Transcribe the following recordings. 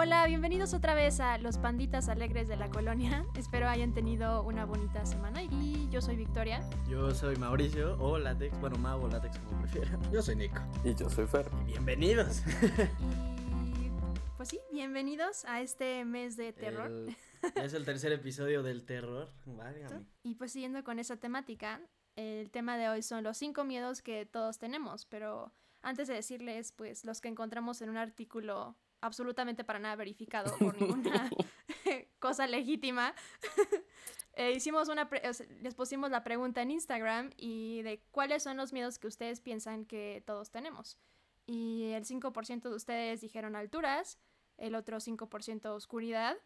Hola, bienvenidos otra vez a Los Panditas Alegres de la Colonia. Espero hayan tenido una bonita semana y yo soy Victoria. Yo soy Mauricio o Latex, bueno, Mau o Latex como prefieran. Yo soy Nico. Y yo soy Fer. Y bienvenidos. Y pues sí, bienvenidos a este mes de terror. El- es el tercer episodio del terror. Válgame. Y pues siguiendo con esa temática, el tema de hoy son los cinco miedos que todos tenemos, pero antes de decirles pues los que encontramos en un artículo absolutamente para nada verificado por ninguna cosa legítima, eh, hicimos una pre- les pusimos la pregunta en Instagram y de cuáles son los miedos que ustedes piensan que todos tenemos. Y el 5% de ustedes dijeron alturas, el otro 5% oscuridad,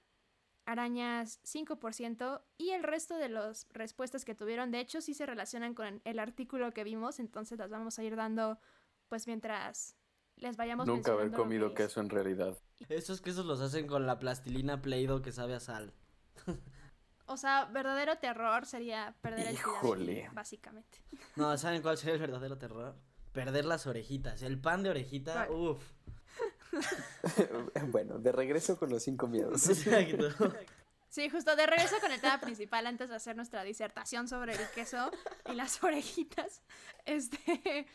arañas 5% y el resto de las respuestas que tuvieron de hecho sí se relacionan con el artículo que vimos, entonces las vamos a ir dando pues mientras les vayamos Nunca haber comido que es. queso en realidad. Estos quesos los hacen con la plastilina Play-Doh que sabe a sal. O sea, verdadero terror sería perder el Híjole. básicamente. No, ¿saben cuál sería el verdadero terror? Perder las orejitas. El pan de orejita, uff. bueno, de regreso con los cinco miedos. Exacto. Sí, justo de regreso con el tema principal antes de hacer nuestra disertación sobre el queso y las orejitas. Este,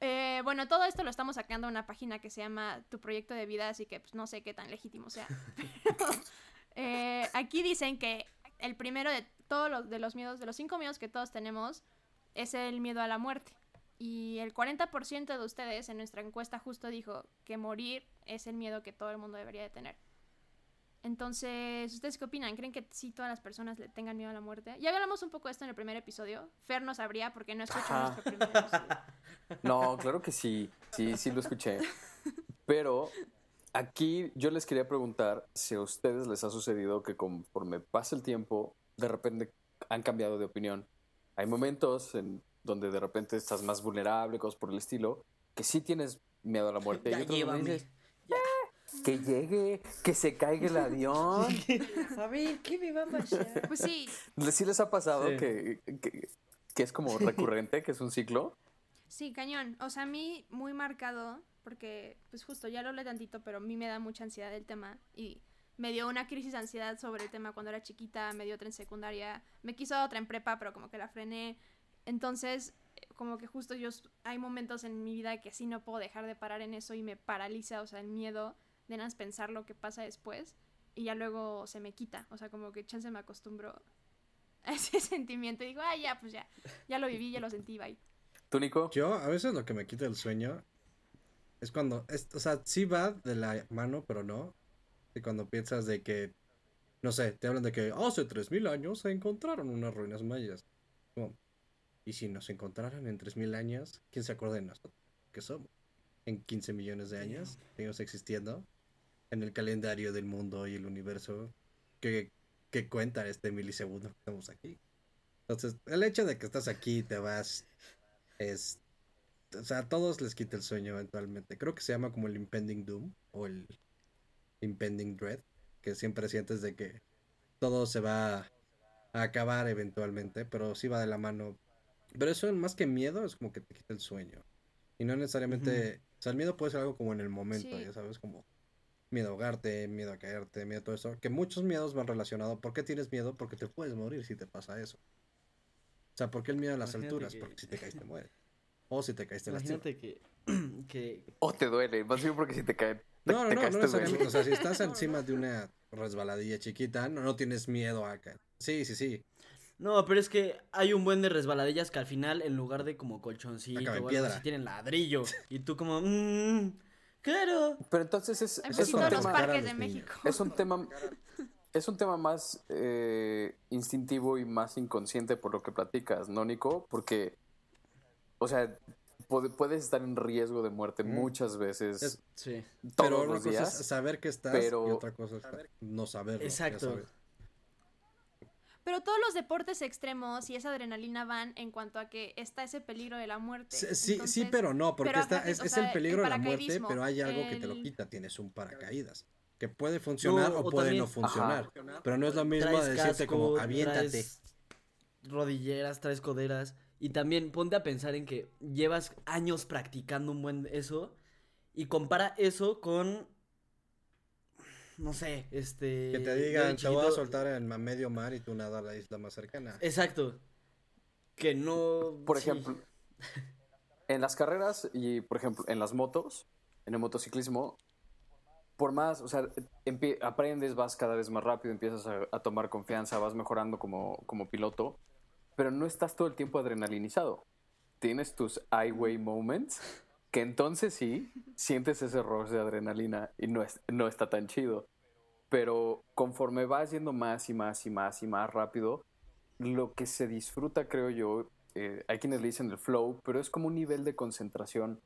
eh, bueno, todo esto lo estamos sacando de una página que se llama Tu Proyecto de Vida, así que pues, no sé qué tan legítimo sea. Pero, eh, aquí dicen que el primero de todos los, de los miedos, de los cinco miedos que todos tenemos, es el miedo a la muerte. Y el 40% de ustedes en nuestra encuesta justo dijo que morir es el miedo que todo el mundo debería de tener. Entonces, ¿ustedes qué opinan? ¿Creen que sí todas las personas le tengan miedo a la muerte? Ya hablamos un poco de esto en el primer episodio. Fer no sabría porque no escuchó nuestro primer episodio. No, claro que sí. Sí, sí lo escuché. Pero aquí yo les quería preguntar si a ustedes les ha sucedido que conforme pasa el tiempo, de repente han cambiado de opinión. Hay momentos en donde de repente estás más vulnerable, cosas por el estilo, que sí tienes miedo a la muerte. Ya y otros donde llévame. dices, que llegue, que se caiga el avión. A ver, ¿qué me va a pasar? Pues sí, ¿Sí les ha pasado Sí. que, que, que es como recurrente, que es un ciclo? sí, cañón. O sea, a mí muy marcado, porque pues justo ya lo hablé tantito, pero a mí me da mucha ansiedad el tema y me dio una crisis de ansiedad sobre el tema cuando era chiquita, me dio otra en secundaria, me quiso otra en prepa, pero como que la frené. Entonces, como que justo yo, hay momentos en mi vida que sí no puedo dejar de parar en eso y me paraliza, o sea, el miedo de nada pensar lo que pasa después y ya luego se me quita, o sea, como que chance me acostumbro a ese sentimiento y digo, ah, ya, pues ya, ya lo viví, ya lo sentí, bye. ¿Tú, Nico? Yo, a veces lo que me quita el sueño es cuando, es- o sea, sí va de la mano, pero no. Y cuando piensas de que, no sé, te hablan de que hace 3000 años se encontraron unas ruinas mayas. Como, y si nos encontraran en 3000 años, ¿quién se acuerda de nosotros? ¿Qué somos? En 15 millones de años, seguimos existiendo en el calendario del mundo y el universo que, que cuenta este milisegundo que estamos aquí. Entonces, el hecho de que estás aquí y te vas es o sea, a todos les quita el sueño eventualmente. Creo que se llama como el impending doom o el impending dread, que siempre sientes de que todo se va a acabar eventualmente, pero sí va de la mano. Pero eso más que miedo es como que te quita el sueño. Y no necesariamente, o sea, el miedo puede ser algo como en el momento, Sí. Ya sabes, como miedo a ahogarte, miedo a caerte, miedo a todo eso, que muchos miedos van relacionados. ¿Por qué tienes miedo? Porque te puedes morir si te pasa eso. O sea, ¿por qué el miedo a las Imagínate alturas? que- Porque si te caes te mueres. O si te caes te lastimas. Imagínate que, que O te duele, más bien porque si te cae. te- No, no, te no, no te necesariamente. O sea, si estás encima de una resbaladilla chiquita, no, no tienes miedo a caer. Sí, sí, sí. No, pero es que hay un buen de resbaladillas que al final, en lugar de como colchoncito en o algo piedra. así, tienen ladrillo. Y tú como, mmm, claro. Pero entonces es, Hay es un los tema. Cara parques de. México. Es un tema. Es un tema más eh, instintivo y más inconsciente por lo que platicas, ¿no, Nico? Porque, o sea, puede- puedes estar en riesgo de muerte Mm. muchas veces Es- Sí. todos pero una los cosa días. es saber que estás pero- y otra cosa es no saberlo. ya Exacto. Pero todos los deportes extremos y esa adrenalina van en cuanto a que está ese peligro de la muerte. Sí, sí, pero no, porque pero está, es, o es sea, el peligro de la muerte, pero hay algo que te lo el- quita. Tienes un paracaídas. Que puede funcionar No, o o puede también- no funcionar. Ajá. Pero no es lo mismo Traes de decirte como aviéntate. traes rodilleras, traes coderas. Y también ponte a pensar en que llevas años practicando un buen eso. Y compara eso con no sé, este... Que te digan, te voy a soltar en a medio mar y tú nada a la isla más cercana. Exacto. Que no... Por sí. ejemplo, en las carreras y, por ejemplo, en las motos, en el motociclismo, por más, o sea, aprendes, vas cada vez más rápido, empiezas a, a tomar confianza, vas mejorando como, como piloto, pero no estás todo el tiempo adrenalinizado. Tienes tus highway moments, que entonces sí, sientes ese rush de adrenalina y no, es, no está tan chido. Pero conforme vas yendo más y más y más y más rápido, lo que se disfruta, creo yo, eh, hay quienes le dicen el flow, pero es como un nivel de concentración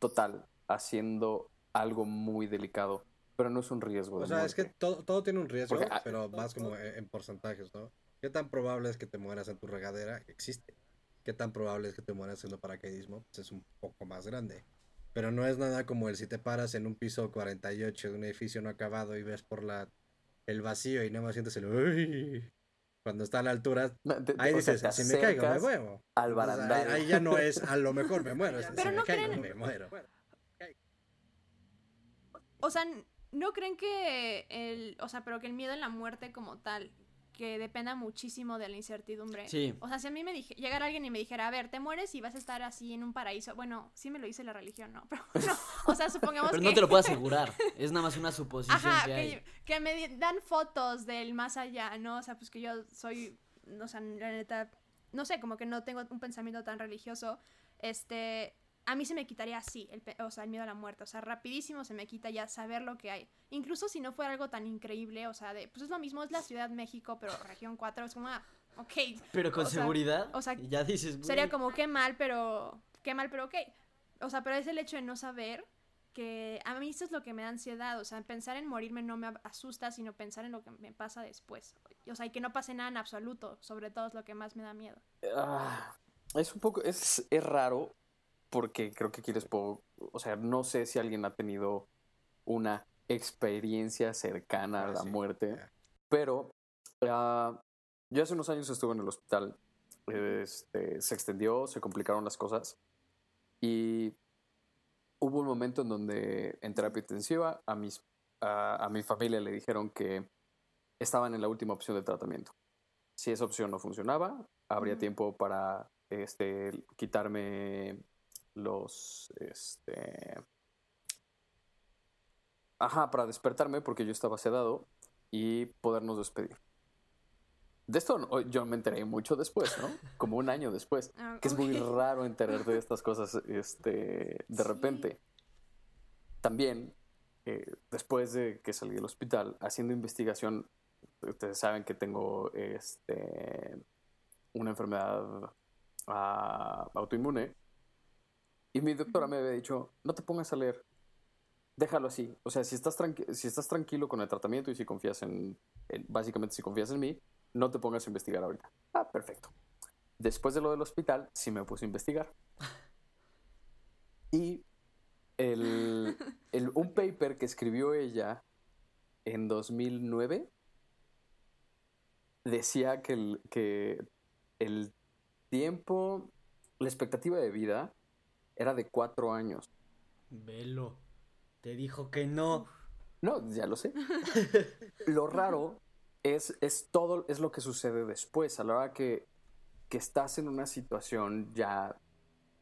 total haciendo algo muy delicado, pero no es un riesgo. O sea, es que muerte. todo, todo tiene un riesgo, Porque, ah, pero más como en, en porcentajes, ¿no? ¿Qué tan probable es que te mueras en tu regadera? Existe. ¿Qué tan probable es que te mueras haciendo paracaidismo? Pues es un poco más grande. Pero no es nada como el si te paras en un piso 48 de un edificio no acabado y ves por la el vacío y nada más sientes el "Uy", cuando está a la altura. No, te- Ahí dices, si me caigo, me muevo. Al Entonces, ahí, barandal. ahí ya no es a lo mejor me muero. es, si Pero me no caigo, creen- me muero. O sea, ¿no creen que el, o sea, pero que el miedo en la muerte como tal, que dependa muchísimo de la incertidumbre? Sí. O sea, si a mí me dije, llegara alguien y me dijera, a ver, te mueres y vas a estar así en un paraíso. Bueno, sí me lo dice la religión, ¿no? Pero no. O sea, supongamos Pero que. no te lo puedo asegurar. Es nada más una suposición Ajá, que hay. que, que me dan fotos del más allá, ¿no? O sea, pues que yo soy, o sea, la neta, no sé, como que no tengo un pensamiento tan religioso. Este, a mí se me quitaría así, el, o sea, el miedo a la muerte. O sea, rapidísimo se me quita ya saber lo que hay. Incluso si no fuera algo tan increíble, o sea, de, pues es lo mismo, es la Ciudad de México, pero región 4, es como, ah, ok. Pero con o sea, seguridad, o sea, ya dices, güey, Sería como, qué mal, pero, qué mal, pero ok. O sea, pero es el hecho de no saber que a mí eso es lo que me da ansiedad. O sea, pensar en morirme no me asusta, sino pensar en lo que me pasa después. O sea, y que no pase nada en absoluto. Sobre todo es lo que más me da miedo. Ah, es un poco, es, es raro porque creo que puedo, o sea, no sé si alguien ha tenido una experiencia cercana a Ah, la muerte, pero ah, yo hace unos años estuve en el hospital, este, se extendió, se complicaron las cosas y hubo un momento en donde en terapia intensiva a, mis, a, a mi familia le dijeron que estaban en la última opción de tratamiento. Si esa opción no funcionaba, habría Ujú. tiempo para este, quitarme los... Este, ajá, para despertarme porque yo estaba sedado y podernos despedir. De esto no- yo me enteré mucho después, ¿no? Como un año después. Ah, Que es muy raro enterarte de estas cosas este, de Sí. repente. También, eh, después de que salí del hospital, haciendo investigación, ustedes saben que tengo este, una enfermedad ah, autoinmune. Y mi doctora me había dicho, no te pongas a leer, déjalo así. O sea, si estás, si estás tranquilo con el tratamiento y si confías en, en- básicamente si confías en mí, no te pongas a investigar ahorita. Ah, perfecto. Después de lo del hospital, sí me puse a investigar. Y el, el- un paper que escribió ella en 2009 decía que el, que el tiempo, la expectativa de vida era de cuatro años. Velo. Te dijo que no. No, ya lo sé. lo raro es, es todo, es lo que sucede después, a la hora que, que estás en una situación ya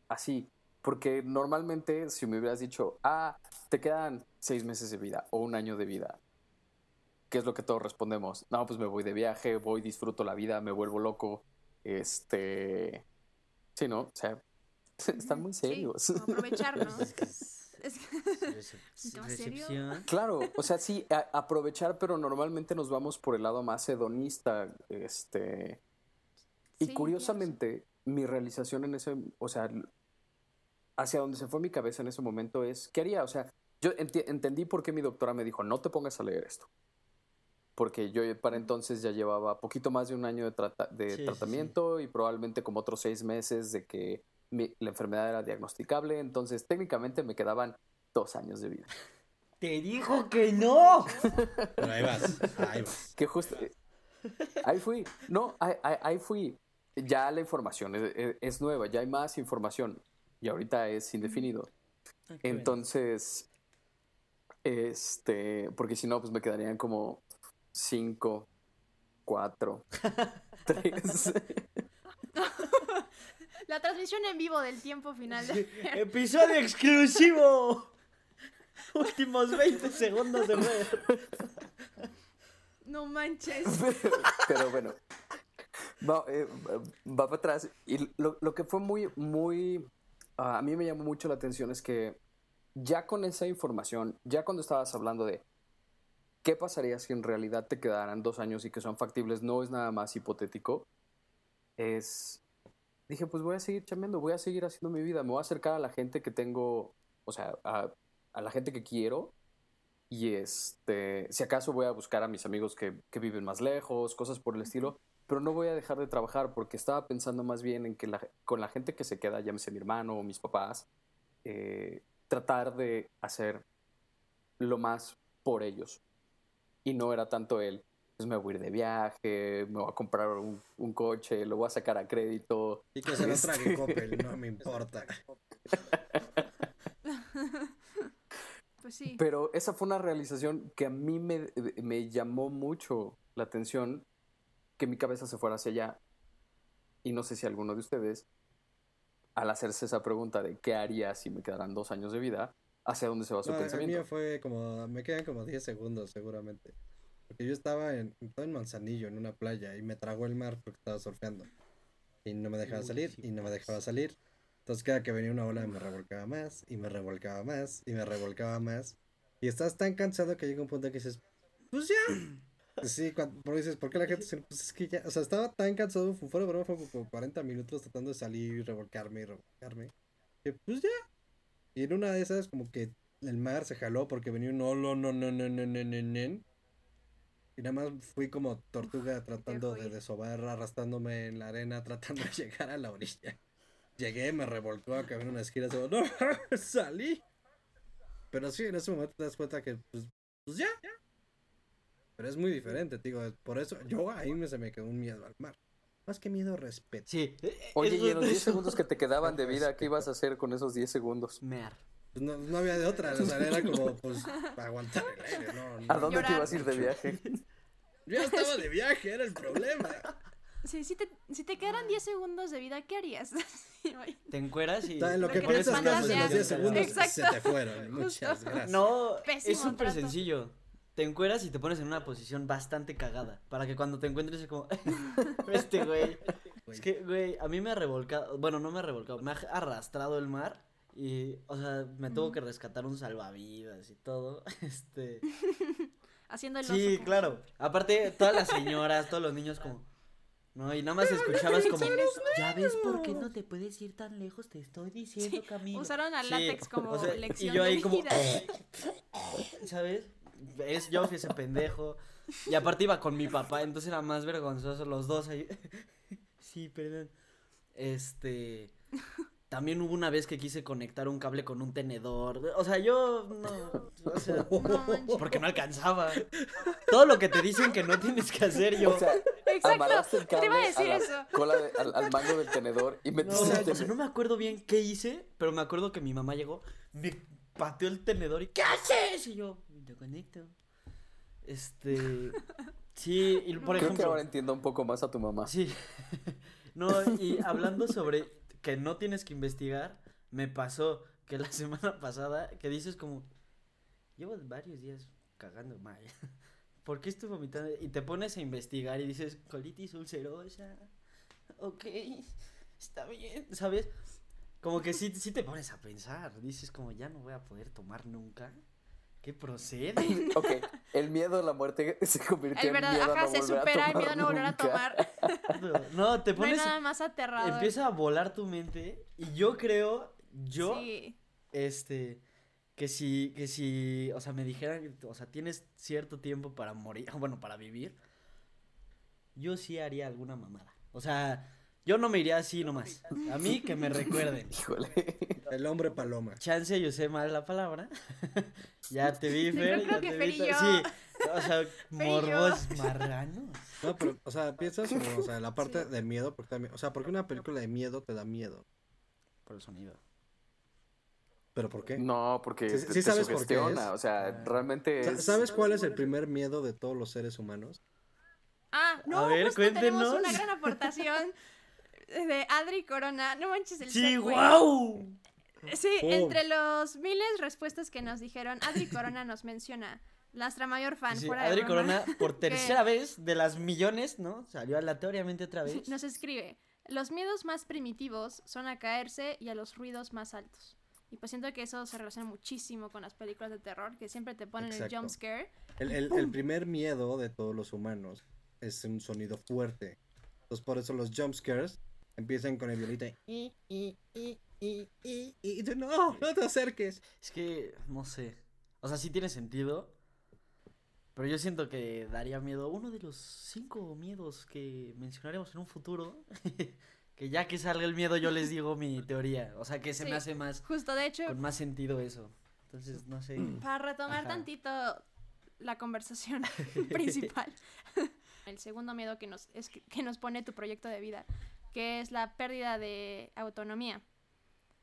así. Porque normalmente si me hubieras dicho, ah, te quedan seis meses de vida o un año de vida, ¿qué es lo que todos respondemos? No, pues me voy de viaje, voy, disfruto la vida, me vuelvo loco. Este. Sí, ¿no? O sea, están muy Sí, serios. aprovechar, ¿no? Es que Es que- recep- ¿Tema serio? recepción. Claro, o sea, sí, aprovechar, pero normalmente nos vamos por el lado más hedonista, este... Y Sí, curiosamente, mi realización en ese, o sea, hacia donde se fue mi cabeza en ese momento es, ¿qué haría? O sea, yo entendí por qué mi doctora me dijo, no te pongas a leer esto. Porque yo para entonces ya llevaba poquito más de un año de, trata- de Sí, sí, sí. tratamiento y probablemente como otros seis meses de que mi- la enfermedad era diagnosticable. Entonces, técnicamente me quedaban dos años de vida. Te dijo que no. Pero ahí vas, ahí vas. Que justo. Ahí fui. No, ahí, ahí- ahí fui. Ya la información es, es- es nueva, ya hay más información. Y ahorita es indefinido. Entonces, Este, porque si no, pues me quedarían como 5, 4, 3. La transmisión en vivo del tiempo final. de- Episodio exclusivo. Últimos 20 segundos de ver. No manches. Pero bueno, va, eh, va para atrás. Y lo, lo que fue muy, muy. ah, a mí me llamó mucho la atención es que ya con esa información, ya cuando estabas hablando de qué pasaría si en realidad te quedaran dos años y que son factibles, no es nada más hipotético. Es. Dije, pues voy a seguir chambeando, voy a seguir haciendo mi vida, me voy a acercar a la gente que tengo, o sea, a, la gente que quiero. Y este, si acaso voy a buscar a mis amigos que, que viven más lejos, cosas por el estilo, pero no voy a dejar de trabajar porque estaba pensando más bien en que con la gente que se queda, llámese mi hermano o mis papás, eh, tratar de hacer lo más por ellos. Y no era tanto el, pues me voy a ir de viaje, me voy a comprar un, un coche, lo voy a sacar a crédito. Y que se lo Este- trague Coppel, no me importa. Pues sí. Pero esa fue una realización que a mí me, me llamó mucho la atención, que mi cabeza se fuera hacia allá. Y no sé si alguno de ustedes, al hacerse esa pregunta de qué haría si me quedaran dos años de vida, hacia dónde se va su No, el pensamiento. mío fue como, me quedan como 10 segundos seguramente. Porque yo estaba en, estaba en Manzanillo, en una playa, y me tragó el mar porque estaba surfeando. Y no me dejaba Uy, salir, sí y no me dejaba salir. Entonces cada que venía una ola me revolcaba más, y me revolcaba más, y me revolcaba más. Y estás tan cansado que llega un punto que dices, pues ya. Sí, cuando pero dices, ¿por qué la gente se... Pues es que ya, o sea, estaba tan cansado, fu- fuera de broma, fue como 40 minutos tratando de salir y revolcarme y revolcarme. Que pues ya. Y en una de esas, como que el mar se jaló porque venía un no, no, no, no, no, no, no, no. Y nada más fui como tortuga tratando de desovar, arrastrándome en la arena, tratando de llegar a la orilla. Llegué, me revolcó, acabé en una esquina, no, salí. Pero sí, en ese momento te das cuenta que, pues, pues ya, ya. Pero es muy diferente, te digo, por eso, yo ahí me, se me quedó un miedo al mar. Más que miedo, respeto. Sí. Oye, y en los 10 eso- segundos que te quedaban de vida, ¿qué ibas a hacer con esos 10 segundos? Mear. Pues no, no había de otra, o sea, era como, pues, aguantar el aire, no, no. ¿A dónde te Llorar. ibas a ir de viaje? Yo estaba de viaje, era el problema. Sí, si te, si te quedaran 10 segundos de vida, ¿qué harías? Te encueras y. En lo Lo que que piensas te que haces en los 10 fantaseas. segundos Exacto. se te fueron. Muchas gracias. No, Pésimo es súper sencillo. Te encueras y te pones en una posición bastante cagada. Para que cuando te encuentres es como. este güey. Es que, güey, a mí me ha revolcado. Bueno, no me ha revolcado. Me ha arrastrado el mar. Y, o sea, me tuvo que rescatar un salvavidas y todo. Este. Haciendo el. Sí, claro. Aparte, todas las señoras, todos los niños como... No, y nada más escuchabas como... Ya ves por qué no te puedes ir tan lejos, te estoy diciendo, Sí, Camilo. Usaron al Sí, látex como o sea, lección y yo de ahí como... ¿Sabes? Es, yo fui ese pendejo. Y aparte iba con mi papá, entonces era más vergonzoso los dos ahí. Sí, perdón. Este... También hubo una vez que quise conectar un cable con un tenedor. O sea, yo no... O sea, No porque no alcanzaba. Todo lo que te dicen que no tienes que hacer yo. O sea, Exacto. el Te iba a cable decir la eso. cola de- al, al mango del tenedor y No, metiste o sea, el o sea, no me acuerdo bien qué hice, pero me acuerdo que mi mamá llegó, me pateó el tenedor y ¿qué haces? Y yo, lo conecto. Este, sí, y por Creo que ahora ejemplo, entiendo un poco más a tu mamá. sí, no, y hablando sobre que no tienes que investigar, me pasó que la semana pasada, que dices como, llevo varios días cagando mal, ¿por qué estoy vomitando? Y te pones a investigar y dices, colitis ulcerosa, ok, está bien, ¿sabes? Como que sí, sí te pones a pensar, dices como, ya no voy a poder tomar nunca, ¿qué procede? Ok, el miedo a la muerte se convirtió El en miedo ajá, a no se supera a el miedo a no volver a tomar. No, te No hay pones, nada más aterrador. empieza a volar tu mente y yo creo, yo, Sí. este, que si, que si, o sea, me dijeran, o sea, tienes cierto tiempo para morir, bueno, para vivir, yo sí haría alguna mamada. O sea, yo no me iría así nomás. A mí que me recuerden. Híjole. El hombre paloma. Chance, yo usé mal la palabra. ya te vi, Yo Fer. creo ya que te Fer vi. y ta- yo. Sí, o sea, yo. morbos marranos. No, pero, o sea, piensas como, o sea, la parte Sí. de miedo, porque también, o sea, porque una película de miedo te da miedo. Por el sonido. ¿Pero por qué? No, porque Sí- te, sí te sabes por qué sugestiona, es. o sea, Ah. realmente Sa- es... ¿Sabes cuál es el primer miedo de todos los seres humanos? Ah, no, ver, justo tenemos cuéntenos. una gran aportación de Adri Corona. No manches el Sí, wow. Sí, Oh. entre los miles de respuestas que nos dijeron, Adri Corona nos menciona. Nuestra mayor fan, Sí, fuera de Adri Corona, por tercera vez de las millones, ¿no? Salió aleatoriamente otra vez. Nos escribe, los miedos más primitivos son a caerse y a los ruidos más altos. Y pues siento que eso se relaciona muchísimo con las películas de terror, que siempre te ponen Exacto. el jump scare. El, el- el primer miedo de todos los humanos es un sonido fuerte. Entonces por eso los jump scares empiezan con el violito de y, y, y, y, y, y tú, no, no te acerques. Es que, no sé. O sea, sí tiene sentido. Pero yo siento que daría miedo. Uno de los cinco miedos que mencionaremos en un futuro. que ya que salga el miedo, yo les digo mi teoría. O sea, que se Sí. me hace más. Justo, de hecho, Con más sentido eso. Entonces, no sé. para retomar Ajá. tantito la conversación principal. El segundo miedo que nos, es que, que nos pone tu proyecto de vida, que es la pérdida de autonomía.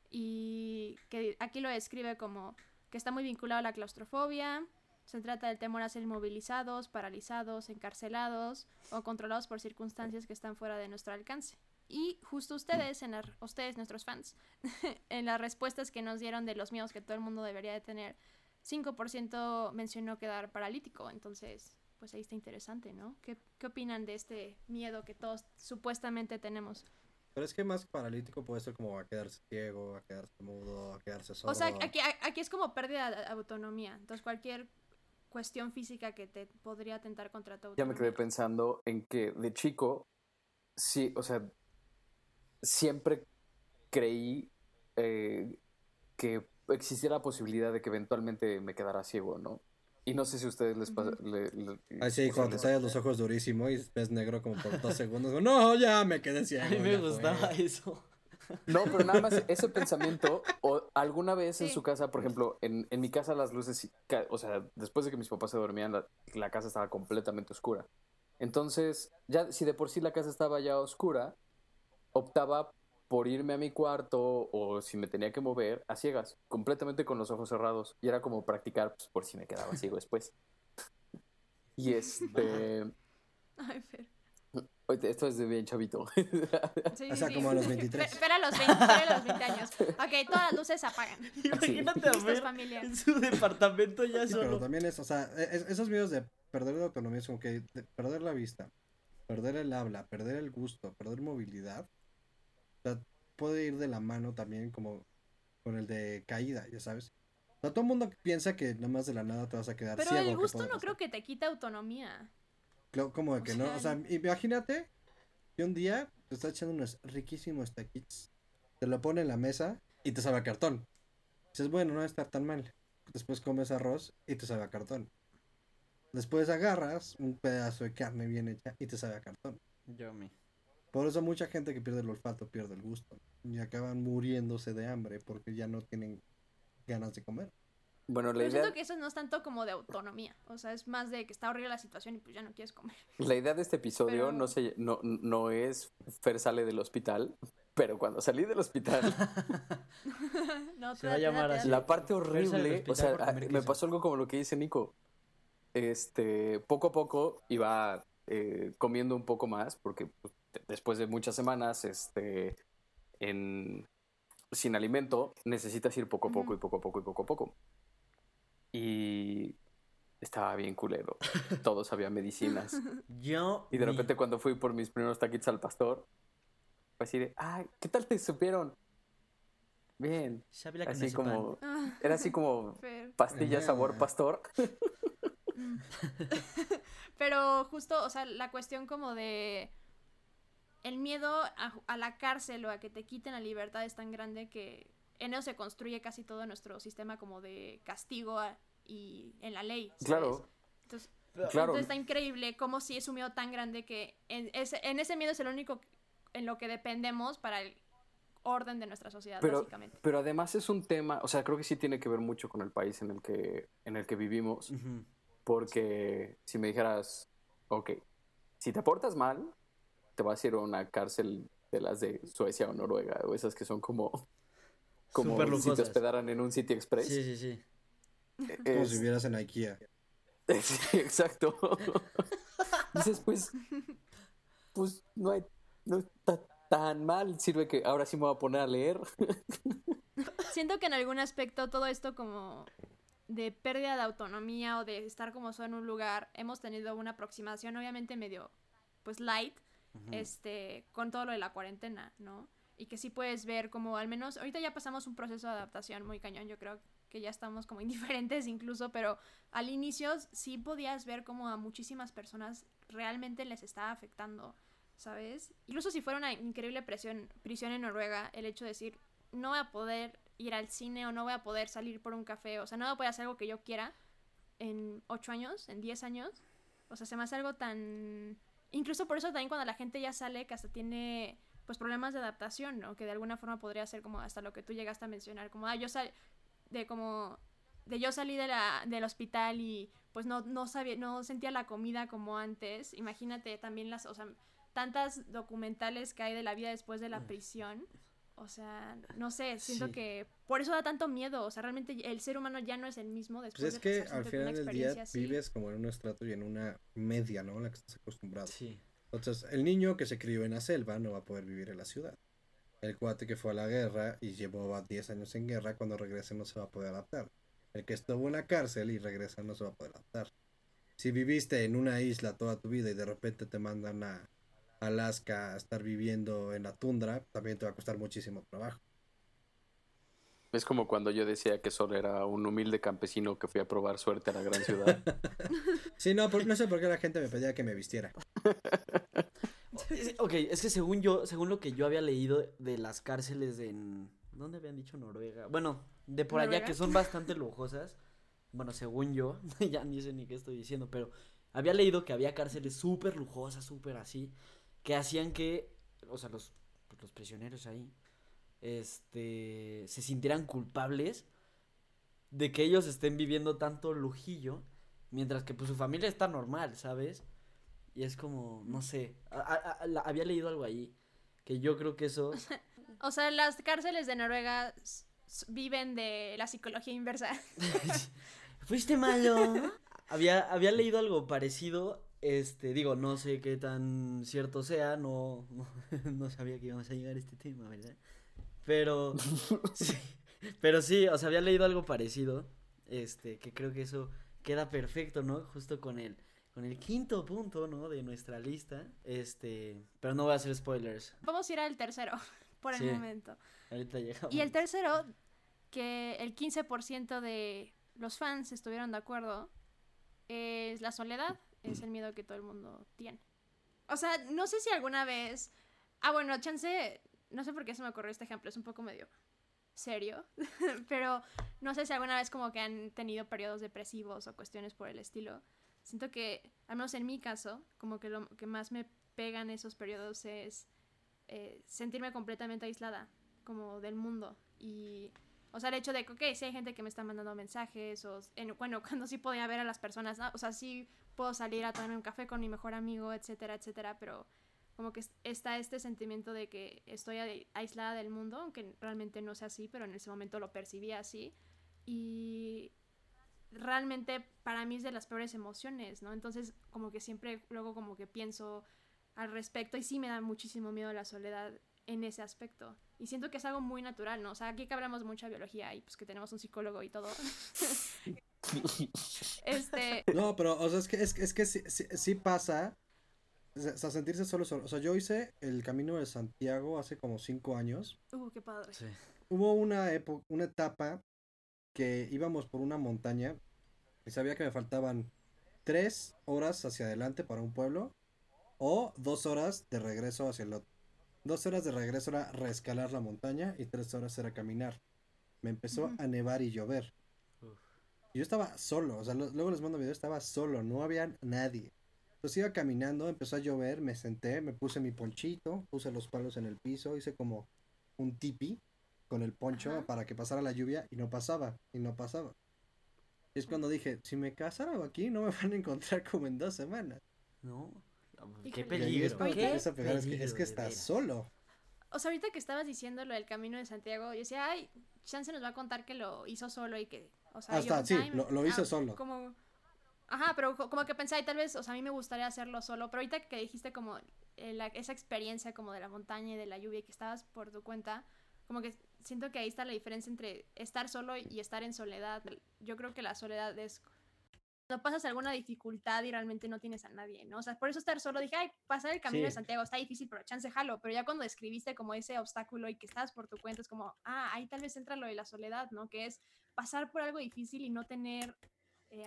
Y que aquí lo describe como que está muy vinculado a la claustrofobia. Se trata del temor a ser inmovilizados, paralizados, encarcelados o controlados por circunstancias que están fuera de nuestro alcance. Y justo ustedes, ustedes, nuestros fans, en las respuestas que nos dieron de los miedos que todo el mundo debería de tener, 5% mencionó quedar paralítico. Entonces, pues ahí está interesante, ¿no? ¿Qué, qué opinan de este miedo que todos supuestamente tenemos? Pero es que más paralítico puede ser como a quedarse ciego, a quedarse mudo, a quedarse sordo. O sea, aquí, aquí es como pérdida de autonomía. Entonces, cualquier cuestión física que te podría atentar contra tu Ya autonomía. me quedé pensando en que de chico, sí, o sea, siempre creí eh, que existiera la posibilidad de que eventualmente me quedara ciego, ¿no? Y no sé si a ustedes les pasa... Le- le- cuando te tallas los ojos durísimo y ves negro como por dos segundos. no, ya me quedé ciego. A mí me ya fue". gustaba eso. No, pero nada más ese pensamiento, o alguna vez en Sí. su casa, por ejemplo, en, en mi casa las luces, o sea, después de que mis papás se dormían, la, la casa estaba completamente oscura. Entonces, ya si de por sí la casa estaba ya oscura, optaba por irme a mi cuarto o si me tenía que mover a ciegas, completamente con los ojos cerrados. Y era como practicar pues, por si me quedaba ciego después. Y este... Ay, Fer. oye, Esto es de bien chavito. Sí, O sea, sí, como a los sí. 23. Espera a los 20, espera a los 20 años. Ok, todas las luces se apagan. Imagínate a ver familia. en su departamento ya Sí, pero solo. también es, o sea, e- es- esos miedos de perder la autonomía es como que de perder la vista, perder el habla, perder el gusto, perder movilidad. O sea, puede ir de la mano también como con el de caída, ya sabes. O sea, todo el mundo piensa que nada más de la nada te vas a quedar Pero ciego. el gusto no pasar. creo que te quita autonomía. Como de que O no, sea, o sea, imagínate que un día te estás echando unos riquísimos taquitos, te lo pone en la mesa y te sabe a cartón. Dices, bueno, no va a estar tan mal. Después comes arroz y te sabe a cartón. Después agarras un pedazo de carne bien hecha y te sabe a cartón. Yo me. Por eso mucha gente que pierde el olfato pierde el gusto. Y acaban muriéndose de hambre porque ya no tienen ganas de comer. Bueno, la Pero idea, siento que eso no es tanto como de autonomía. O sea, es más de que está horrible la situación y pues ya no quieres comer. la idea de este episodio Pero- no, se, no, no es Fer sale del hospital, pero cuando salí del hospital, no, Se te va a llamar así. la parte horrible, o sea, ah, me pasó algo como lo que dice Nico. Este, poco a poco iba eh, comiendo un poco más, porque pues, después de muchas semanas, este, en, sin alimento, necesitas ir poco a poco y poco a poco y poco a poco. Y estaba bien culero. Todos había medicinas. Yo. Y de mi- repente cuando fui por mis primeros taquitos al pastor, fue así de, ay, ¿qué tal te supieron? Bien. Así como, Ah, era así como pastilla sabor pastor. Pero justo, o sea, la cuestión como de el miedo a, a la cárcel o a que te quiten la libertad es tan grande que en eso se construye casi todo nuestro sistema como de castigo a- y en la ley. ¿sabes? Claro, Entonces, claro. entonces está increíble como si es un miedo tan grande que en ese, en ese miedo es el único en lo que dependemos para el orden de nuestra sociedad, Pero, básicamente. pero además es un tema, o sea, creo que sí tiene que ver mucho con el país en el que, en el que vivimos, porque si me dijeras, ok, si te portas mal, te vas a ir a una cárcel de las de Suecia o Noruega, o esas que son como como si te hospedaran en un City Express. Sí, sí, sí. Como Es- si vivieras en IKEA. Sí, exacto. Dices, pues, pues no hay, no está tan mal. Sirve que ahora sí me voy a poner a leer. Siento que en algún aspecto todo esto como de pérdida de autonomía o de estar como solo en un lugar, hemos tenido una aproximación obviamente medio pues light Este con todo lo de la cuarentena, ¿no? Y que sí puedes ver como al menos ahorita ya pasamos un proceso de adaptación muy cañón, yo creo que ya estamos como indiferentes incluso, pero al inicio sí podías ver como a muchísimas personas realmente les estaba afectando, ¿sabes? Incluso si fuera una increíble presión, prisión en Noruega, el hecho de decir, no voy a poder ir al cine o no voy a poder salir por un café, o sea, no voy a poder hacer algo que yo quiera en ocho años, en 10 años, o sea, se me hace algo tan... Incluso por eso también cuando la gente ya sale, que hasta tiene pues problemas de adaptación, ¿no? Que de alguna forma podría ser como hasta lo que tú llegaste a mencionar, como, ah, yo sal de como de yo salí de la, del hospital y pues no, no sabía, no sentía la comida como antes. Imagínate también las, o sea, tantas documentales que hay de la vida después de la prisión. O sea, no sé, siento Sí. que por eso da tanto miedo. O sea, realmente el ser humano ya no es el mismo después Pues es de que al final del día así. vives como en un estrato y en una media, ¿no? En la que estás acostumbrado. Sí. Entonces, el niño que se crió en la selva no va a poder vivir en la ciudad. El cuate que fue a la guerra y llevó 10 años en guerra, cuando regrese no se va a poder adaptar. El que estuvo en la cárcel y regresa no se va a poder adaptar. Si viviste en una isla toda tu vida y de repente te mandan a Alaska a estar viviendo en la tundra, también te va a costar muchísimo trabajo. Es como cuando yo decía que solo era un humilde campesino que fui a probar suerte a la gran ciudad. Sí, no, por- no sé por qué la gente me pedía que me vistiera. Ok, es que según yo, según lo que yo había leído de las cárceles en... ¿Dónde habían dicho Noruega? Bueno, de por allá que son bastante lujosas. Bueno, según yo, ya ni sé ni qué estoy diciendo, pero había leído que había cárceles súper lujosas, súper así, que hacían que, o sea, los, pues, los prisioneros ahí, este, se sintieran culpables de que ellos estén viviendo tanto lujillo, mientras que pues su familia está normal, ¿sabes? Y es como, no sé, a- a- a- la- había leído algo ahí, que yo creo que eso... O sea, las cárceles de Noruega viven de la psicología inversa. Fuiste malo. había, había leído algo parecido, este, digo, no sé qué tan cierto sea, no, no, no sabía que íbamos a llegar a este tema, ¿verdad? Pero, sí, pero sí, o sea, había leído algo parecido, este, que creo que eso queda perfecto, ¿no? Justo con el, con el quinto punto, ¿no? De nuestra lista, este, pero no voy a hacer spoilers, Vamos a ir al tercero, por el Sí. momento. ahorita llegamos. Y el tercero, que el 15% de los fans estuvieron de acuerdo, es la soledad, es el miedo que todo el mundo tiene. O sea, no sé si alguna vez... Ah, bueno, chance, no sé por qué se me ocurrió este ejemplo, es un poco medio serio, pero no sé si alguna vez como que han tenido periodos depresivos o cuestiones por el estilo. Siento que, al menos en mi caso, como que lo que más me pegan esos periodos es eh, sentirme completamente aislada, como del mundo. Y, o sea, el hecho de que, ok, sí hay gente que me está mandando mensajes, o, en- bueno, cuando sí podía ver a las personas, o sea, sí puedo salir a tomarme un café con mi mejor amigo, etcétera, etcétera, pero como que es- está este sentimiento de que estoy ai- aislada del mundo, aunque realmente no sea así, pero en ese momento lo percibía así. Y realmente para mí es de las peores emociones, ¿no? Entonces como que siempre luego como que pienso al respecto y sí me da muchísimo miedo la soledad en ese aspecto. Y siento que es algo muy natural, ¿no? O sea, aquí que hablamos de mucha biología y pues que tenemos un psicólogo y todo. este, No, pero, o sea, es que, es, que- es que sí, sí- sí pasa. O sea, sentirse solo, solo. O sea, yo hice el camino de Santiago hace como cinco años. uh, qué padre. Sí. Hubo una época, una etapa que íbamos por una montaña y sabía que me faltaban tres horas hacia adelante para un pueblo o dos horas de regreso hacia el otro. Dos horas de regreso era reescalar la montaña y tres horas era caminar. Me empezó a nevar y llover. Uf. Y yo estaba solo, o sea, lo- luego les mando video, estaba solo, no había nadie. Entonces iba caminando, empezó a llover, me senté, me puse mi ponchito, puse los palos en el piso, hice como un tipi con el poncho Ajá. para que pasara la lluvia y no pasaba, y no pasaba. Y es cuando dije, si me casara aquí no me van a encontrar como en dos semanas. No, qué es peligro. cuando te Oye. empieza a pegar, es que, es peligro, que estás solo. o sea, ahorita que estabas diciendo lo del camino de Santiago, yo decía, ay, Chance nos va a contar que lo hizo solo y que, o sea, Ah, yo está, pensaba, sí, "Ay, lo- lo ah, hizo solo". Como, ajá, pero co- como que pensé, ay, tal vez, o sea, a mí me gustaría hacerlo solo, pero ahorita que dijiste como eh, la- esa experiencia como de la montaña y de la lluvia y que estabas por tu cuenta, como que siento que ahí está la diferencia entre estar solo y estar en soledad. Yo creo que la soledad es cuando pasas alguna dificultad y realmente no tienes a nadie, ¿no? O sea, por eso estar solo dije, ay, pasar el camino de. Santiago está difícil, pero chance jalo. Pero ya cuando describiste como ese obstáculo y que estabas por tu cuenta, es como, ah, ahí tal vez entra lo de la soledad, ¿no? Que es pasar por algo difícil y no tener eh,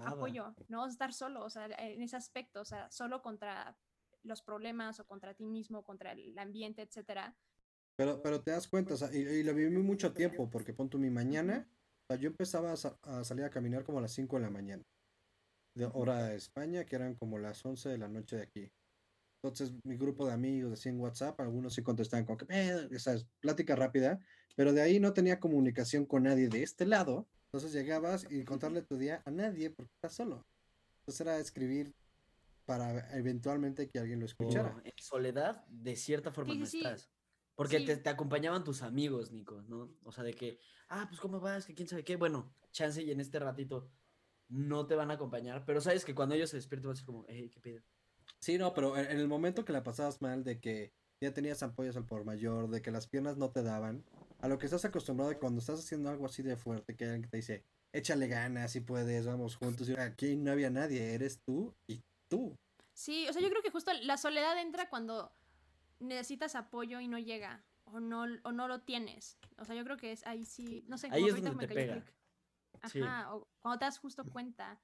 apoyo, ¿no? Estar solo, o sea, en ese aspecto, o sea, solo contra los problemas o contra ti mismo, contra el ambiente, etcétera. Pero, pero te das cuenta, o sea, y, y lo viví mucho tiempo, porque pon mi mañana, o sea, yo empezaba a, sa- a salir a caminar como a las 5 de la mañana, de hora de España, que eran como las 11 de la noche de aquí. Entonces, mi grupo de amigos, así en WhatsApp, algunos sí contestaban con que, "Eh", o sea, es plática rápida, pero de ahí no tenía comunicación con nadie de este lado. Entonces llegabas y contarle tu día a nadie porque estás solo. Entonces era escribir para eventualmente que alguien lo escuchara. Pero en soledad, de cierta forma Sí, no sí. estás. Porque Sí. te, te acompañaban tus amigos, Nico, ¿no? O sea, de que, ah, pues cómo vas, que quién sabe qué. Bueno, chance y en este ratito no te van a acompañar, pero sabes que cuando ellos se despiertan vas a ser como, hey, qué pedo. Sí, no, pero en, el momento que la pasabas mal, de que ya tenías ampollas al por mayor, de que las piernas no te daban, a lo que estás acostumbrado de cuando estás haciendo algo así de fuerte, que alguien te dice, échale ganas, si puedes, vamos juntos. y aquí no había nadie, eres tú y tú. Sí, o sea, yo creo que justo la soledad entra cuando necesitas apoyo y no llega o no, o no lo tienes. O sea, yo creo que es ahí sí, no sé, Ahí como es donde me te cayó pega. Sí. Ajá, o cuando te das justo cuenta.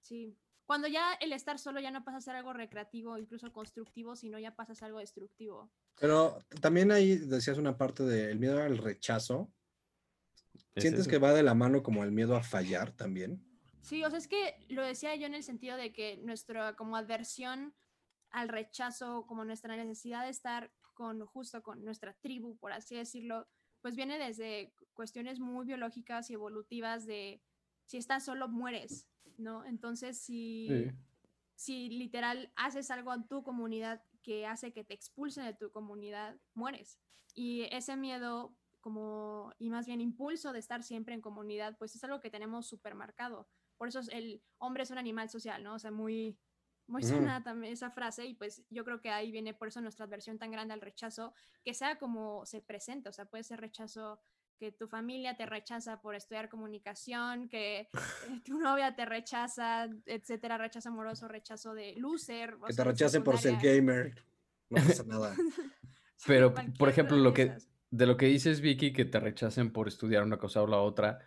Sí. Cuando ya el estar solo ya no pasa a ser algo recreativo, incluso constructivo, sino ya pasa a ser algo destructivo. Pero también ahí decías una parte del miedo al rechazo. Es ¿Sientes que va de la mano como el miedo a fallar también? Sí, o sea, es que lo decía yo en el sentido de que nuestra como adversión al rechazo, como nuestra necesidad de estar con justo con nuestra tribu, por así decirlo, pues viene desde cuestiones muy biológicas y evolutivas de si estás solo mueres, ¿no? Entonces, si, Sí. si literal haces algo en tu comunidad que hace que te expulsen de tu comunidad, mueres. Y ese miedo como, y más bien impulso de estar siempre en comunidad, pues es algo que tenemos súper marcado. Por eso es- el hombre es un animal social, ¿no? O sea, muy, muy sonada también esa frase y pues yo creo que ahí viene por eso nuestra adversión tan grande al rechazo, que sea como se presenta, o sea, puede ser rechazo que tu familia te rechaza por estudiar comunicación, que eh, tu novia te rechaza, etcétera, rechazo amoroso, rechazo de loser. Que te sea, rechacen por ser gamer. No pasa nada. Pero, por ejemplo, lo que, de lo que dices, Vicky, que te rechacen por estudiar una cosa o la otra,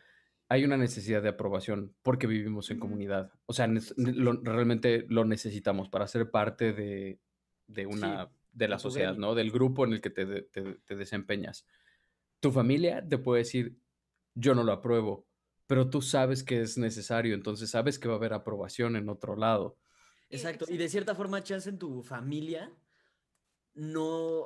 hay una necesidad de aprobación porque vivimos en comunidad. O sea, lo- realmente lo necesitamos para ser parte de, de una, de la sociedad. ¿no? Del grupo en el que te, te- te desempeñas. Tu familia te puede decir, yo no lo apruebo, pero tú sabes que es necesario, entonces sabes que va a haber aprobación en otro lado. Exacto. Y de cierta forma, chance en tu familia no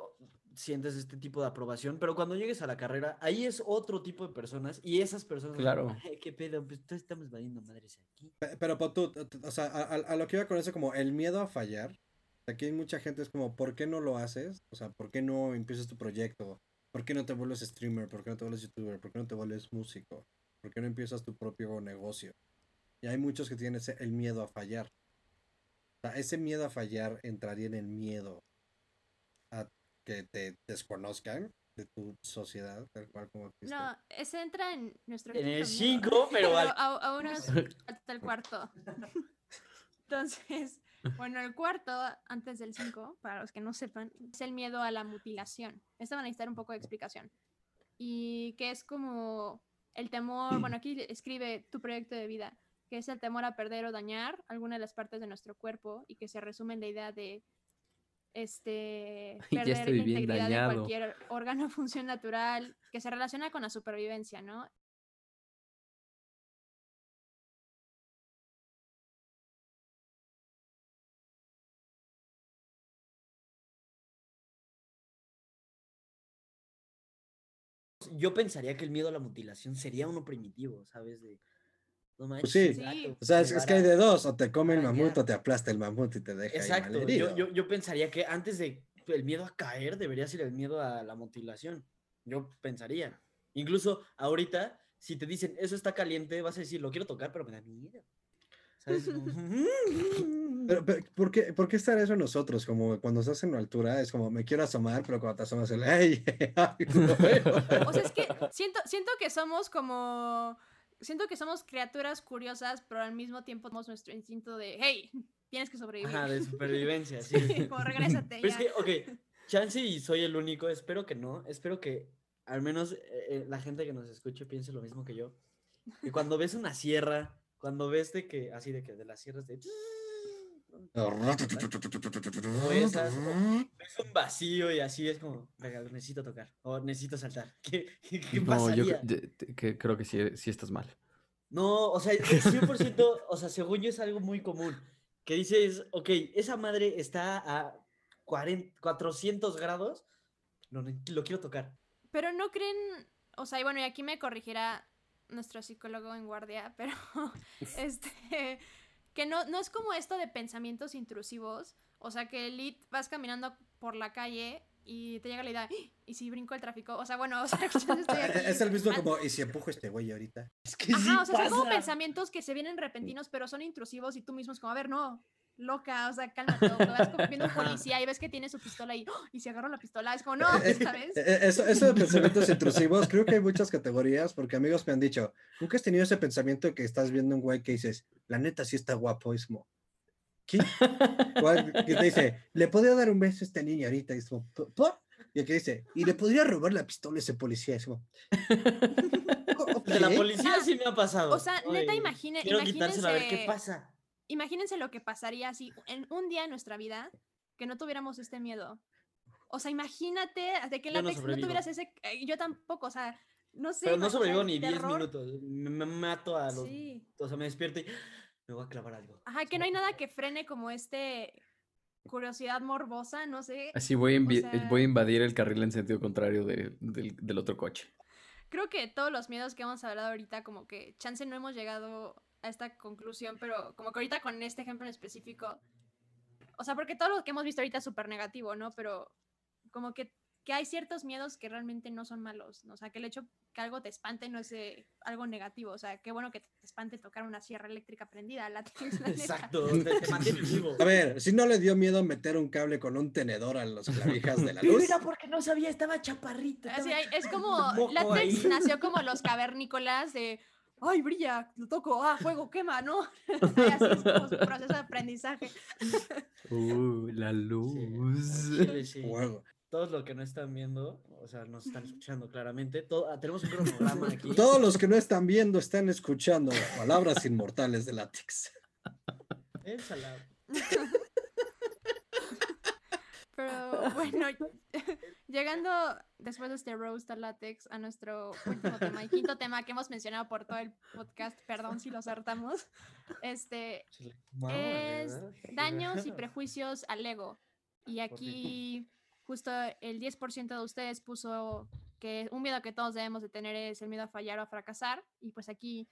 sientes este tipo de aprobación, pero cuando llegues a la carrera, ahí es otro tipo de personas y esas personas, Claro. "Ay, qué pedo, pues todos estamos valiendo madres aquí. Pe- Pero pon tú, o sea, a, a- a lo que iba con eso, como el miedo a fallar. Aquí hay mucha gente, es como, ¿por qué no lo haces? O sea, ¿por qué no empiezas tu proyecto? ¿Por qué no te vuelves streamer? ¿Por qué no te vuelves youtuber? ¿Por qué no te vuelves músico? ¿Por qué no empiezas tu propio negocio? Y hay muchos que tienen ese- el miedo a fallar. O sea, ese miedo a fallar entraría en el miedo que te desconozcan de tu sociedad, tal cual como existe. No, ese entra en nuestro En el quinto miedo, 5, pero al- a- aún es hasta el cuarto. Entonces, bueno, el cuarto, antes del 5, para los que no sepan, es el miedo a la mutilación. Esto van a necesitar un poco de explicación. Y que es como el temor, bueno, aquí escribe tu proyecto de vida, que es el temor a perder o dañar alguna de las partes de nuestro cuerpo y que se resume en la idea de este Ya perder la integridad de cualquier órgano o función natural que se relaciona con la supervivencia, ¿no? Yo pensaría que el miedo a la mutilación sería uno primitivo, ¿sabes? De, no manches, sí. exacto, O sea, es, es que hay de dos, o te come el mamut o te aplasta el mamut y te deja ahí Exacto, malherido. yo, yo, yo pensaría que antes de el miedo a caer debería ser el miedo a la mutilación. Yo pensaría. Incluso ahorita, si te dicen, eso está caliente, vas a decir, lo quiero tocar, pero me da miedo. ¿Sabes? Como, Pero, pero, ¿por, qué, ¿por qué estar eso en nosotros? Como cuando estás en una altura, es como, me quiero asomar, pero cuando te asomas, el, ay, no veo". O sea, es que siento, siento que somos como. Siento que somos criaturas curiosas, pero al mismo tiempo tenemos nuestro instinto de, hey, tienes que sobrevivir. Ajá, de supervivencia, sí. Sí, como regrésate Pero es ya. que, ok, chance y soy el único, espero que no, espero que al menos eh, eh, la gente que nos escuche piense lo mismo que yo. Y cuando ves una sierra, cuando ves de que, así de que de las sierras de... Ves un vacío y así es como, venga, necesito tocar, o necesito saltar. ¿Qué, qué, qué No, yo que creo que sí, sí estás mal. No, o sea, el 100%, o sea, según yo es algo muy común. Que dices, ok, esa madre está a 40, 400 grados, lo, lo quiero tocar. Pero no creen, o sea, y bueno, y aquí me corregirá nuestro psicólogo en guardia, pero este, que no, no es como esto de pensamientos intrusivos, o sea, que lit vas caminando por la calle y te llega la idea, "¡Ah! ¿y si brinco el tráfico? O sea, bueno, o sea, yo estoy aquí Es el mismo ah, como, ¿y si empujo este güey ahorita? Es que sí Ajá, o sea, son como pensamientos que se vienen repentinos, pero son intrusivos y tú mismo es como, a ver, no, loca, o sea, cálmate. O vas como viendo un policía y ves que tiene su pistola y, ¡oh! y si agarro la pistola, es como, no, Eh, eh, ¿sabes? eh, Eso, eso de pensamientos intrusivos, creo que hay muchas categorías, porque amigos me han dicho, nunca has tenido ese pensamiento de que estás viendo un güey que dices, la neta sí está guapo, es como, ¿qué? Te dice, le podría dar un beso a esta niña ahorita, y es como, "¿Por-. Y aquí dice, y le podría robar la pistola a ese policía, es como, "¿O- De la ok?". policía sí me ha pasado. O sea, neta, imagine, Quiero quitárselo a ver qué imagínense, pasa. Imagínense lo que pasaría si en un día en nuestra vida que no tuviéramos este miedo. O sea, imagínate de que en Yo la no no, tuvieras ese, eh, yo tampoco, o sea, no sé. Pero no o sobrevivo ni 10 terror, minutos. Me, me mato a los... Sí. O sea, me despierto y me voy a clavar algo. Ajá, que no hay nada que frene como este curiosidad morbosa, no sé. Así voy a, invi- sea- voy a invadir el carril en sentido contrario de- del, del otro coche. Creo que todos los miedos que hemos hablado ahorita, como que chance no hemos llegado a esta conclusión, pero como que ahorita con este ejemplo en específico, o sea, porque todo lo que hemos visto ahorita es súper negativo, ¿no? Pero como que, que hay ciertos miedos que realmente no son malos, ¿no? O sea, que el hecho que algo te espante no es eh, algo negativo, o sea, qué bueno que te espante tocar una sierra eléctrica prendida, la tienes, la. Exacto, te, te mantiene vivo. A ver, si no le dio miedo meter un cable con un tenedor a las clavijas de la luz. Mira, porque no sabía, estaba chaparrito. Estaba hay- es como, ahí. nació como los cavernícolas de, ay, brilla, lo toco, ah, fuego, quema, ¿no? Así es como su proceso de aprendizaje. Uh, la luz. sí. Todos los que no están viendo, o sea, nos están escuchando claramente. todo- ah, tenemos un cronograma aquí. Todos los que no están viendo están escuchando palabras inmortales de látex. Échala. Pero bueno, llegando después de este roast al látex a nuestro último tema y quinto tema que hemos mencionado por todo el podcast, perdón si los hartamos, este, es daños y prejuicios al ego. Y aquí justo el 10% de ustedes puso que un miedo que todos debemos de tener es el miedo a fallar o a fracasar. Y pues aquí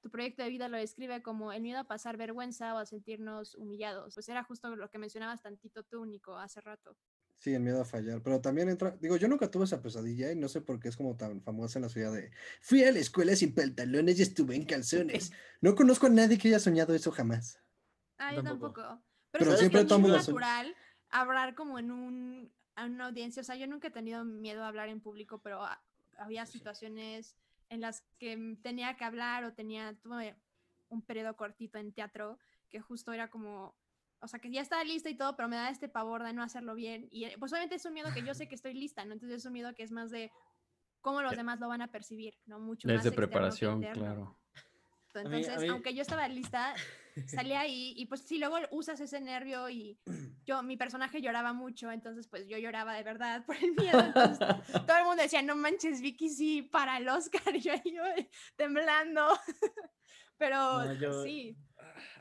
tu proyecto de vida lo describe como el miedo a pasar vergüenza o a sentirnos humillados. Pues era justo lo que mencionabas tantito tú, Nico, hace rato. Sí, el miedo a fallar. Pero también entra. Digo, yo nunca tuve esa pesadilla y no sé por qué es como tan famosa en la ciudad de. Fui a la escuela sin pantalones y estuve en calzones. No conozco a nadie que haya soñado eso jamás. Ah, yo Tampoco. tampoco. Pero Pero, siempre es natural hablar como en un, en una audiencia. O sea, yo nunca he tenido miedo a hablar en público, pero ha- había situaciones en las que tenía que hablar o tenía, tuve un periodo cortito en teatro que justo era como, o sea, que ya estaba lista y todo, pero me da este pavor de no hacerlo bien. Y pues obviamente es un miedo que yo sé que estoy lista, ¿no? Entonces es un miedo que es más de cómo los Eh, demás lo van a percibir, ¿no? Mucho más de externo que interno. claro. mí- a Entonces, mí- aunque yo estaba lista, salí ahí y pues sí, luego usas ese nervio y yo, mi personaje lloraba mucho, entonces pues yo lloraba de verdad por el miedo. Entonces, todo el mundo decía, no manches, Vicky, sí, para el Oscar, y yo ahí yo, temblando. Pero No, yo- sí,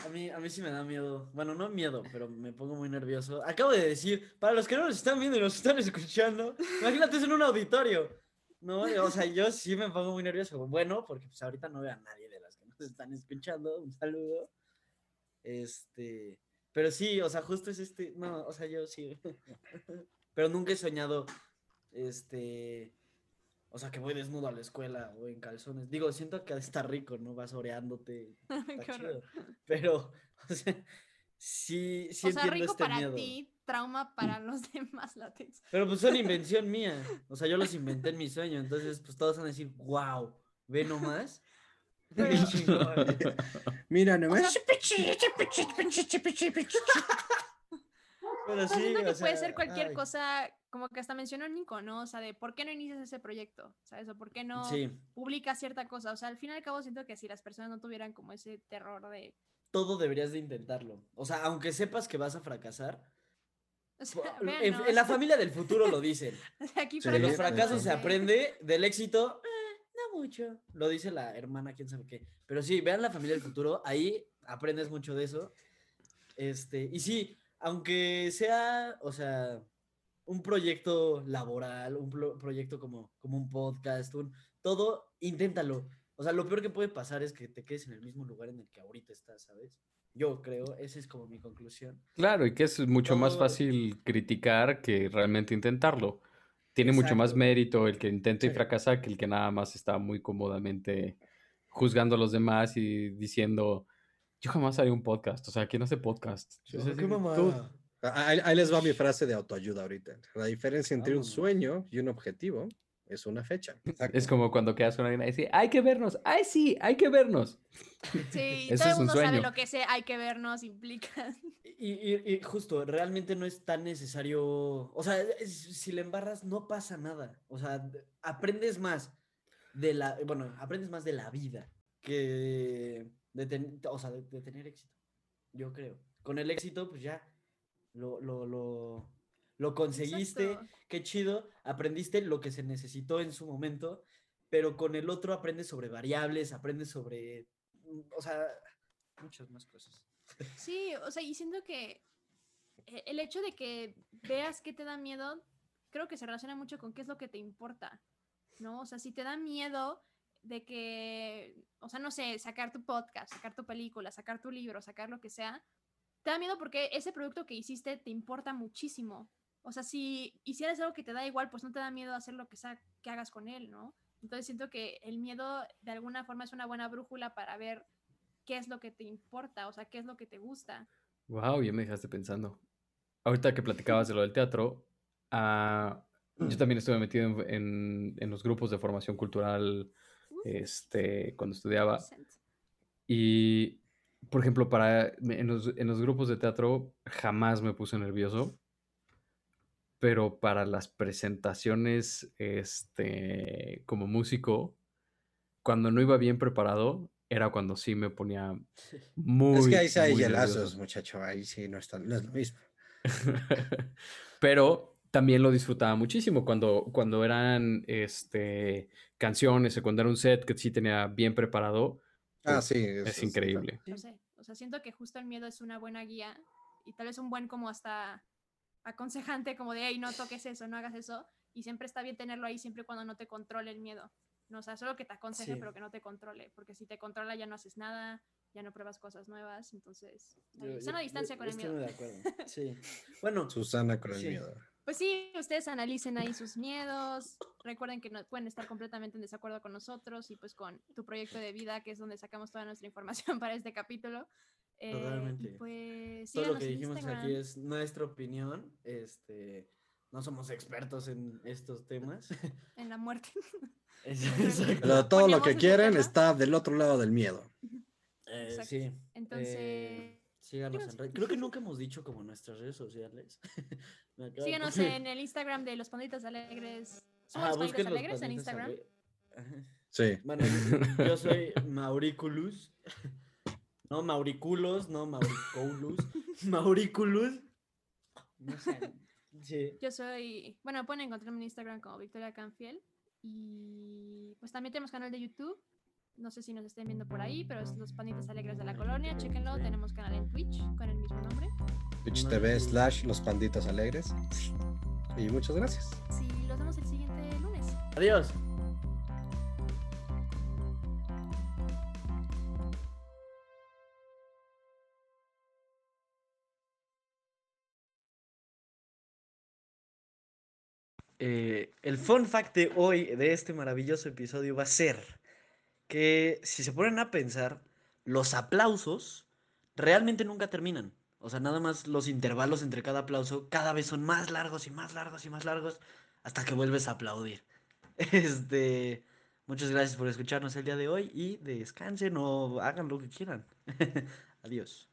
A mí, a mí sí me da miedo. Bueno, no miedo, pero me pongo muy nervioso. Acabo de decir, para los que no nos están viendo y nos están escuchando, imagínate en un auditorio. No, o sea, yo sí me pongo muy nervioso. Bueno, porque pues ahorita no veo a nadie nos están escuchando. Un saludo. Este, pero sí, o sea, justo es este, no, o sea, yo sí. pero nunca he soñado, este, o sea, que voy desnudo a la escuela o en calzones. Digo, siento que está rico, ¿no? Vas oreándote, está chido. Pero, o sea, sí, sí o sea, entiendo rico este para miedo. ti, trauma para los demás látex. Pero pues son invención mía. O sea, yo los inventé en mi sueño. Entonces, pues todos van a decir, wow, ve nomás. Pero- Qué chingón". Mira, nomás. Pero sí, siento que o puede sea, ser cualquier ay, cosa, como que hasta mencionó Nico, ¿no? O sea, de por qué no inicias ese proyecto, ¿sabes? O por qué no Sí, publicas cierta cosa. O sea, al fin y al cabo siento que si las personas no tuvieran como ese terror de... todo deberías de intentarlo. O sea, aunque sepas que vas a fracasar. O sea, En, la familia del futuro lo dicen. Aquí Sí, De los Sí, fracasos se aprende, del éxito, mucho. Lo dice la hermana, quién sabe qué. Pero sí, vean la familia del futuro, ahí aprendes mucho de eso. Este, y sí, aunque sea, o sea, un proyecto laboral, un pro- proyecto como, como un podcast, un, todo, inténtalo. O sea, lo peor que puede pasar es que te quedes en el mismo lugar en el que ahorita estás, ¿sabes? Yo creo, esa es como mi conclusión. Claro, y que es mucho más fácil criticar que realmente intentarlo. Tiene mucho más mérito el que intenta y Sí. fracasa que el que nada más está muy cómodamente juzgando a los demás y diciendo, yo jamás haré un podcast. O sea, ¿quién hace podcast? Sí, Es "Ah, así, qué tú- mamada". Ahí, ahí les va mi frase de autoayuda ahorita. La diferencia entre un sueño y un objetivo es una fecha. Es como cuando quedas con alguien y dice, hay que vernos. ¡Ay, sí! ¡Hay que vernos! Sí, Eso todo es el un mundo sabe lo que ese hay que vernos implica. Y, y- y justo, realmente no es tan necesario, o sea, si le embarras no pasa nada, o sea, aprendes más de la, bueno, aprendes más de la vida que de, ten- o sea, de, de tener éxito, yo creo. Con el éxito, pues ya, lo, lo, lo, lo conseguiste, Exacto. qué chido, aprendiste lo que se necesitó en su momento, pero con el otro aprendes sobre variables, aprendes sobre, mm, o sea, muchas más cosas. Sí, o sea, y siento que e- el hecho de que veas que te da miedo, creo que se relaciona mucho con qué es lo que te importa, ¿no? O sea, si te da miedo de que, o sea, no sé, sacar tu podcast, sacar tu película, sacar tu libro, sacar lo que sea, te da miedo porque ese producto que hiciste te importa muchísimo. O sea, si hicieras algo que te da igual, pues no te da miedo hacer lo que sea que hagas con él, ¿no? Entonces siento que el miedo de alguna forma es una buena brújula para ver qué es lo que te importa, o sea, qué es lo que te gusta. Wow, ya me dejaste pensando. Ahorita que platicabas de lo del teatro, ah, yo también estuve metido en, en- en los grupos de formación cultural Uh, este, cuando estudiaba. Y, por ejemplo, para, en, los, en los grupos de teatro jamás me puse nervioso, pero para las presentaciones este, como músico, cuando no iba bien preparado, era cuando sí me ponía muy... es que ahí sí hay muy hielazos, nervioso. muchacho. Ahí sí no, está, no es lo mismo. Pero también lo disfrutaba muchísimo cuando, cuando eran este, canciones o cuando era un set que sí tenía bien preparado. Ah, sí. es increíble. No sé, o sea, siento que justo el miedo es una buena guía y tal vez un buen como hasta aconsejante como de, hey, no toques eso, no hagas eso. Y siempre está bien tenerlo ahí siempre cuando no te controle el miedo. No, o sea, solo que te aconseje, Sí. pero que no te controle, porque si te controla ya no haces nada, ya no pruebas cosas nuevas, entonces. Yo- sana yo- distancia yo con el miedo. de acuerdo. Sí. Bueno, Susana con el Sí. miedo. Pues sí, ustedes analicen ahí sus miedos. Recuerden que no, pueden estar completamente en desacuerdo con nosotros y pues con tu proyecto de vida, que es donde sacamos toda nuestra información para este capítulo. Eh, Totalmente. pues todo lo que dijimos aquí Instagram. es nuestra opinión. Este, no somos expertos en estos temas. en la muerte. Exacto. Pero todo lo que quieren tema. está del otro lado del miedo. Eh, Exacto. sí. Entonces, eh, síganos en redes. Creo que nunca hemos dicho como nuestras redes sociales. De síganos en el Instagram de Los Panditas Alegres. Ah, ¿Somos Los Panditas los Alegres en Instagram? Sí. Bueno, yo- yo soy Mauriculus. No, Mauriculos, no Mauriculus. Mauriculus. No sé. Sí. Yo soy, bueno, pueden encontrarme en Instagram como Victoria Canfiel. Y pues también tenemos canal de YouTube. No sé si nos estén viendo por ahí, pero es Los Panitas Alegres de la Colonia. Chéquenlo. Tenemos canal en Twitch con el mismo nombre. Twitch TV slash los panditas alegres. Y muchas gracias. Sí, los vemos el siguiente lunes. Adiós. El fun fact de hoy, de este maravilloso episodio, va a ser que si se ponen a pensar, los aplausos realmente nunca terminan. O sea, nada más los intervalos entre cada aplauso cada vez son más largos y más largos y más largos hasta que vuelves a aplaudir. Este, muchas gracias por escucharnos el día de hoy y descansen o hagan lo que quieran. Adiós.